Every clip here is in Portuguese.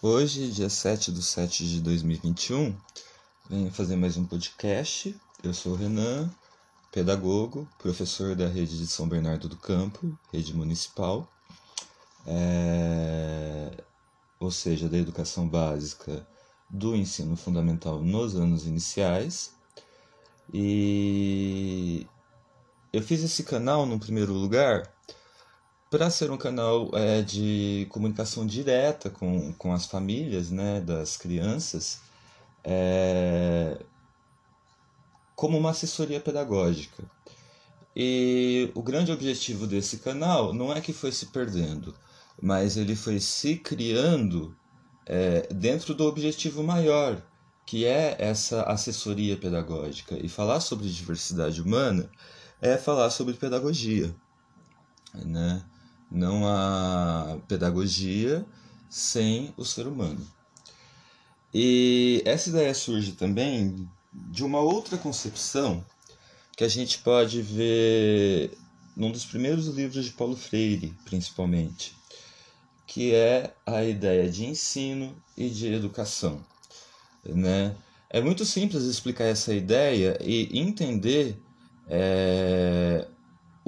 Hoje, dia 7 de 7 de 2021, venho fazer mais um podcast. Eu sou o Renan, pedagogo, professor da rede de São Bernardo do Campo, rede municipal, é... ou seja, da educação básica do ensino fundamental nos anos iniciais. E eu fiz esse canal no primeiro lugar para ser um canal é, de comunicação direta com, com as famílias né, das crianças, é, como uma assessoria pedagógica. E o grande objetivo desse canal não é que foi se perdendo, mas ele foi se criando é, dentro do objetivo maior, que é essa assessoria pedagógica. E falar sobre diversidade humana é falar sobre pedagogia. Né? Não há pedagogia sem o ser humano. E essa ideia surge também de uma outra concepção que a gente pode ver num dos primeiros livros de Paulo Freire, principalmente, que é a ideia de ensino e de educação. Né? É muito simples explicar essa ideia e entender é,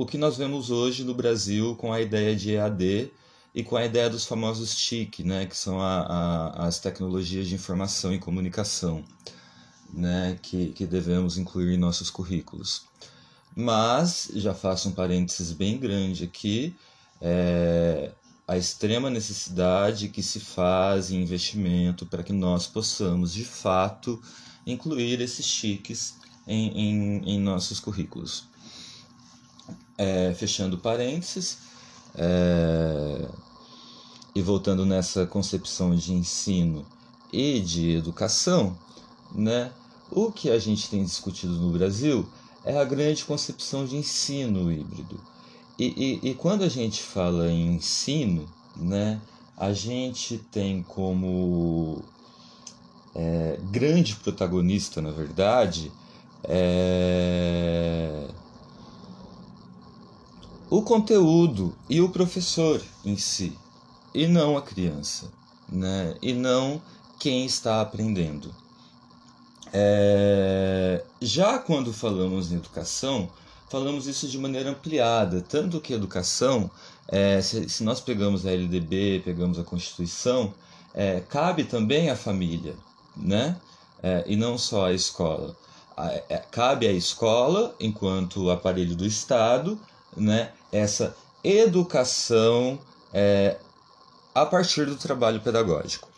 o que nós vemos hoje no Brasil com a ideia de EAD e com a ideia dos famosos TIC, né, que são a, a, as tecnologias de informação e comunicação, né, que, que devemos incluir em nossos currículos. Mas, já faço um parênteses bem grande aqui, é, a extrema necessidade que se faz em investimento para que nós possamos, de fato, incluir esses TICs em, em, em nossos currículos é, fechando parênteses, é, e voltando nessa concepção de ensino e de educação, né, o que a gente tem discutido no Brasil é a grande concepção de ensino híbrido. E, e, e quando a gente fala em ensino, né, a gente tem como é, grande protagonista, na verdade, é, o conteúdo e o professor em si, e não a criança, né? e não quem está aprendendo. É... Já quando falamos em educação, falamos isso de maneira ampliada, tanto que educação, é, se, se, nós pegamos a LDB, pegamos a Constituição, é, cabe também à família, né? É, e não só à escola. É, cabe à escola, enquanto aparelho do Estado, né, essa educação é, a partir do trabalho pedagógico.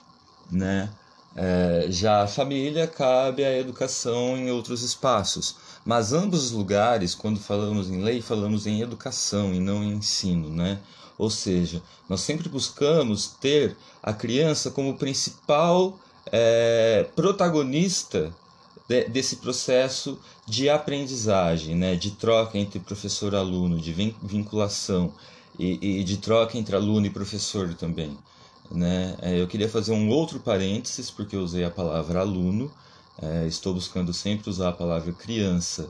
Né? É, já a família cabe a educação em outros espaços, mas ambos os lugares, quando falamos em lei, falamos em educação e não em ensino, né? Ou seja, nós sempre buscamos ter a criança como principal é, protagonista de, desse processo de aprendizagem, né, de troca entre professor e aluno, de vinculação e, e de troca entre aluno e professor também. Né? É, eu queria fazer um outro parênteses, porque eu usei a palavra aluno, é, estou buscando sempre usar a palavra criança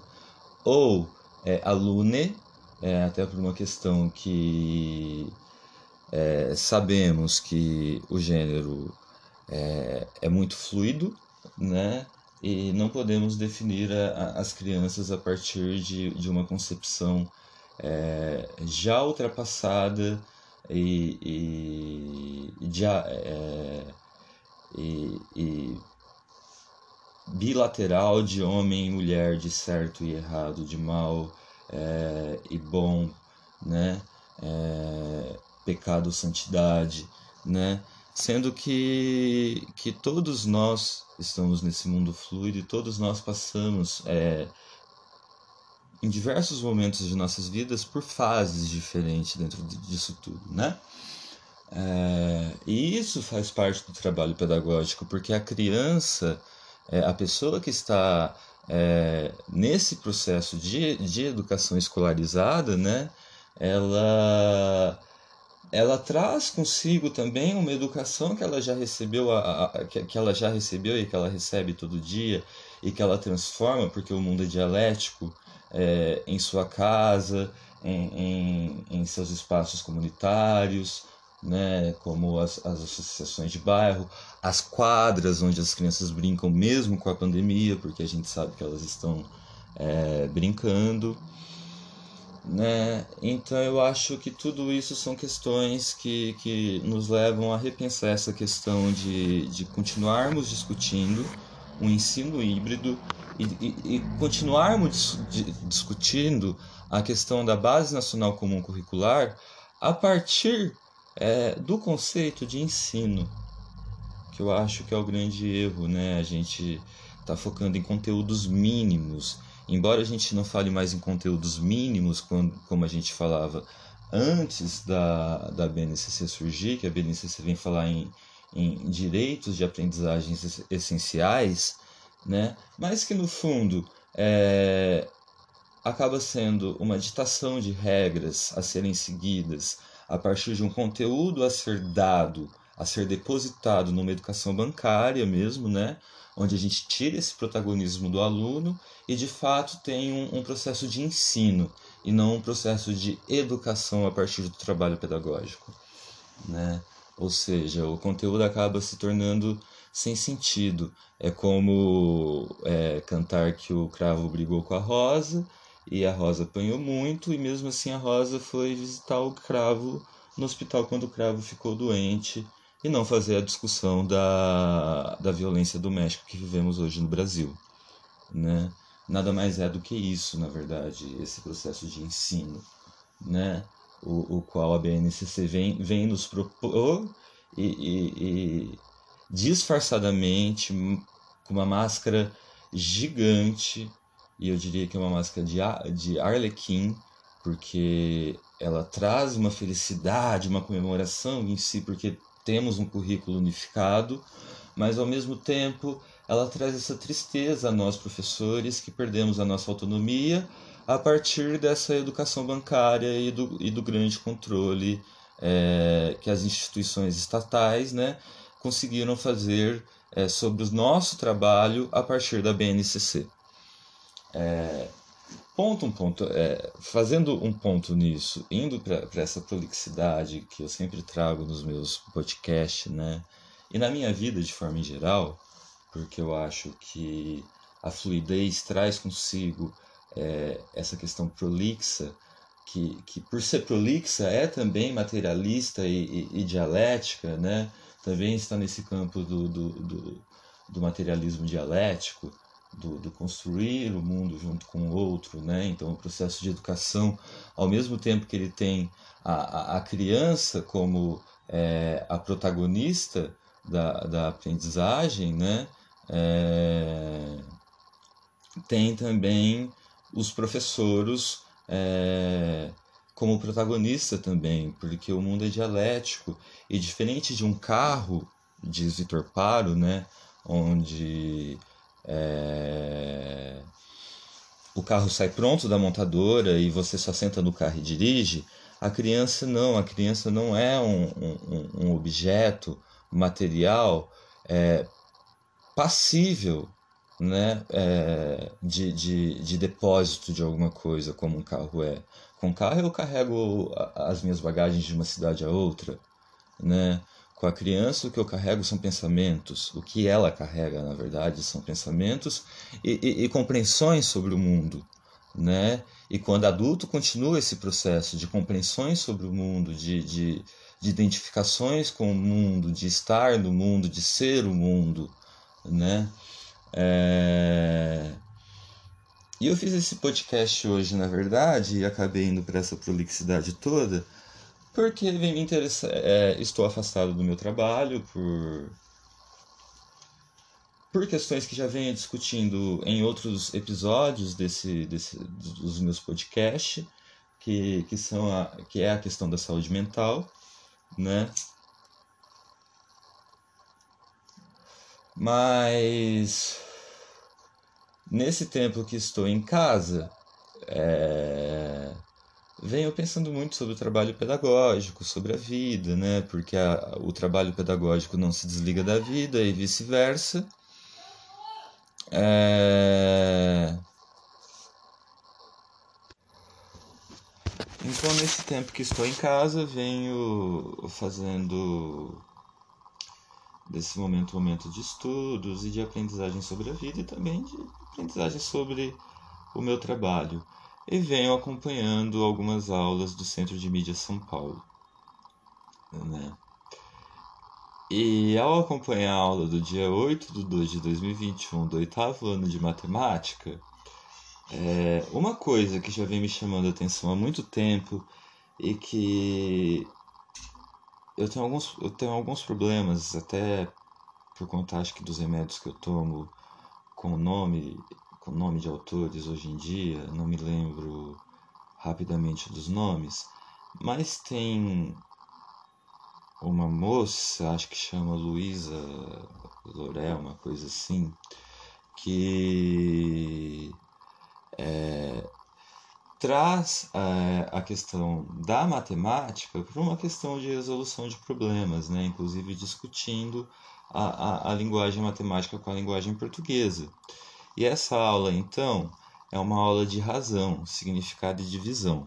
ou é, alune, é, até por uma questão que é, sabemos que o gênero é, é muito fluido, né? E não podemos definir a, a, as crianças a partir de, de uma concepção é, já ultrapassada e, e, já, é, e, e, bilateral de homem e mulher, de certo e errado, de mal é, e bom, né? Pecado, santidade, né? Sendo que, que todos nós estamos nesse mundo fluido e todos nós passamos é, em diversos momentos de nossas vidas por fases diferentes dentro disso tudo, né? É, e isso faz parte do trabalho pedagógico, porque a criança, é, a pessoa que está é, nesse processo de, de educação escolarizada, né? Ela ela traz consigo também uma educação que ela já recebeu, a, a, que ela já recebeu e que ela recebe todo dia e que ela transforma, porque o mundo é dialético, é, em sua casa, em, em, em seus espaços comunitários, né, como as, as associações de bairro, as quadras onde as crianças brincam mesmo com a pandemia, porque a gente sabe que elas estão é, brincando. Né? Então eu acho que tudo isso são questões que, que nos levam a repensar essa questão de, de continuarmos discutindo um ensino híbrido e, e, e continuarmos discutindo a questão da Base Nacional Comum Curricular a partir é, do conceito de ensino, que eu acho que é o grande erro, né? A gente está focando em conteúdos mínimos. Embora a gente não fale mais em conteúdos mínimos, quando, como a gente falava antes da, da BNCC surgir, que a BNCC vem falar em, em direitos de aprendizagens essenciais, né? mas que no fundo é, acaba sendo uma ditação de regras a serem seguidas a partir de um conteúdo a ser dado, a ser depositado numa educação bancária mesmo, né? onde a gente tira esse protagonismo do aluno e de fato tem um, um processo de ensino e não um processo de educação a partir do trabalho pedagógico. Né? Ou seja, o conteúdo acaba se tornando sem sentido. É como é, cantar que o cravo brigou com a rosa e a Rosa apanhou muito, e mesmo assim a Rosa foi visitar o cravo no hospital quando o cravo ficou doente e não fazer a discussão da, da violência doméstica que vivemos hoje no Brasil. Né? Nada mais é do que isso, na verdade, esse processo de ensino, né? o, o qual a BNCC vem, vem nos propor e, e, e disfarçadamente, com uma máscara gigante, e eu diria que é uma máscara de, de Arlequim, porque ela traz uma felicidade, uma comemoração em si, porque temos um currículo unificado, mas ao mesmo tempo ela traz essa tristeza a nós professores que perdemos a nossa autonomia a partir dessa educação bancária e do, e do grande controle é, que as instituições estatais né, conseguiram fazer é, sobre o nosso trabalho a partir da BNCC. É, ponto um ponto, é, fazendo um ponto nisso, indo para essa prolixidade que eu sempre trago nos meus podcasts, né? E na minha vida de forma em geral, porque eu acho que a fluidez traz consigo é, essa questão prolixa, que, que por ser prolixa é também materialista e, e, e dialética, né? Também está nesse campo do, do, do, do materialismo dialético do, do, construir o mundo junto com o outro, né? Então, o processo de educação, ao mesmo tempo que ele tem a, a, a criança como é, a protagonista da, da aprendizagem, né? É, tem também os professores é, como protagonista também, porque o mundo é dialético e diferente de um carro, diz Vitor Paro, né? Onde é... O carro sai pronto da montadora e você só senta no carro e dirige. A criança não, a criança não é um, um, um objeto material é, passível né, é, de, de, de depósito de alguma coisa, como um carro é. Com carro eu carrego as minhas bagagens de uma cidade a outra, né? Com a criança, o que eu carrego são pensamentos. O que ela carrega, na verdade, são pensamentos e, e, e compreensões sobre o mundo. Né? E quando adulto, continua esse processo de compreensões sobre o mundo, de, de, de identificações com o mundo, de estar no mundo, de ser o mundo. Né? É... E eu fiz esse podcast hoje, na verdade, e acabei indo para essa prolixidade toda, porque vem me interessar. É, estou afastado do meu trabalho por. Por questões que já venho discutindo em outros episódios desse, desse, dos meus podcasts, que, que, são a, que é a questão da saúde mental, né? Mas nesse tempo que estou em casa, é, venho pensando muito sobre o trabalho pedagógico, sobre a vida, né? Porque a, o trabalho pedagógico não se desliga da vida e vice-versa. É... Então, nesse tempo que estou em casa, venho fazendo desse momento momento de estudos e de aprendizagem sobre a vida e também de aprendizagem sobre o meu trabalho. E venho acompanhando algumas aulas do Centro de Mídia São Paulo. Né? E ao acompanhar a aula do dia 8 de 2 de 2021 do oitavo ano de matemática, é, uma coisa que já vem me chamando a atenção há muito tempo e que eu tenho alguns, eu tenho alguns problemas, até por conta acho que dos remédios que eu tomo com nome, com nome de autores hoje em dia, não me lembro rapidamente dos nomes, mas tem uma moça, acho que chama Luísa Lorel, uma coisa assim, que é, traz é, a questão da matemática para uma questão de resolução de problemas, né? inclusive discutindo a, a, a linguagem matemática com a linguagem portuguesa. E essa aula, então, é uma aula de razão, significado e divisão.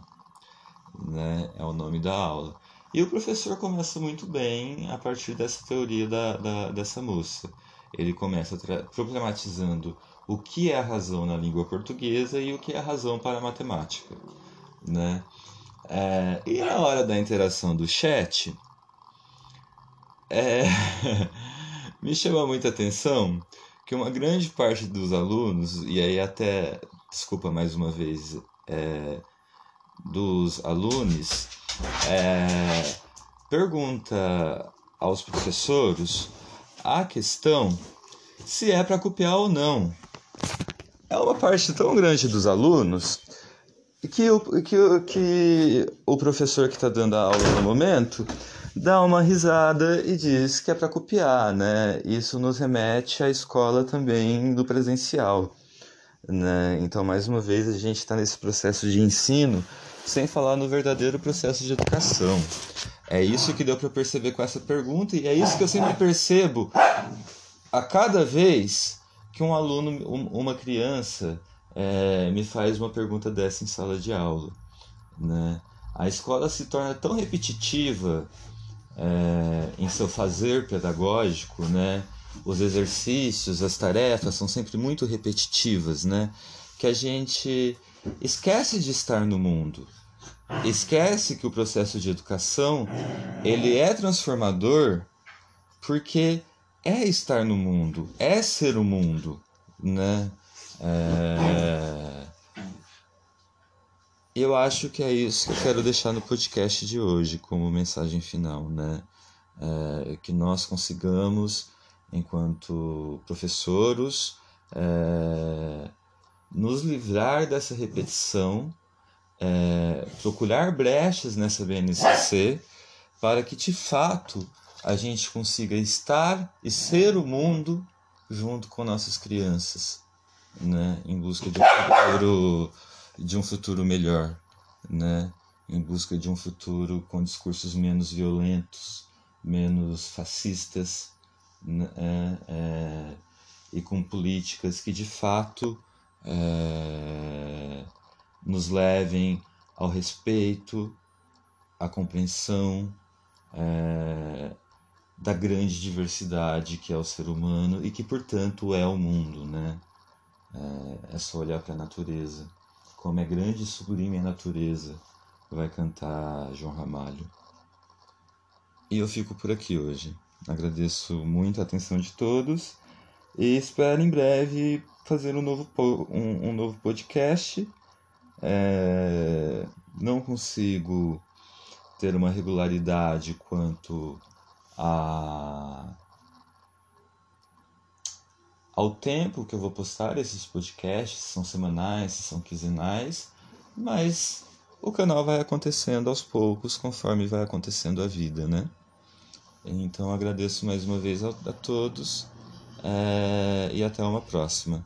Né? É o nome da aula. E o professor começa muito bem a partir dessa teoria da, da dessa moça. Ele começa problematizando o que é a razão na língua portuguesa e o que é a razão para a matemática. Né? É, e na hora da interação do chat, é, me chama muita atenção que uma grande parte dos alunos, e aí até, desculpa mais uma vez, é, dos alunos, é, pergunta aos professores a questão se é para copiar ou não. É uma parte tão grande dos alunos que o, que, que o professor que está dando a aula no momento dá uma risada e diz que é para copiar, né? Isso nos remete à escola também do presencial, né? Então, mais uma vez, a gente está nesse processo de ensino sem falar no verdadeiro processo de educação. É isso que deu para perceber com essa pergunta e é isso que eu sempre percebo a cada vez que um aluno, uma criança, é, me faz uma pergunta dessa em sala de aula. Né? A escola se torna tão repetitiva é, em seu fazer pedagógico, né? os exercícios, as tarefas são sempre muito repetitivas, né? que a gente esquece de estar no mundo, esquece que o processo de educação ele é transformador porque é estar no mundo, é ser o mundo, né? É... Eu acho que é isso que eu quero deixar no podcast de hoje como mensagem final, né? É... Que nós consigamos, enquanto professores, é... nos livrar dessa repetição, é... procurar brechas nessa BNCC para que de fato a gente consiga estar e ser o mundo junto com nossas crianças, né? Em busca de um futuro, de um futuro melhor, né? Em busca de um futuro com discursos menos violentos, menos fascistas, né? é, é, e com políticas que de fato é, nos levem ao respeito, à compreensão, é, da grande diversidade que é o ser humano e que, portanto, é o mundo, né? É, é só olhar para a natureza. Como é grande e sublime a natureza, vai cantar João Ramalho. E eu fico por aqui hoje. Agradeço muito a atenção de todos e espero em breve fazer um novo, um, um novo podcast. É, não consigo ter uma regularidade quanto a ao tempo que eu vou postar esses podcasts, são semanais, são quinzenais, mas o canal vai acontecendo aos poucos conforme vai acontecendo a vida, né? Então agradeço mais uma vez a, a todos é, e até uma próxima.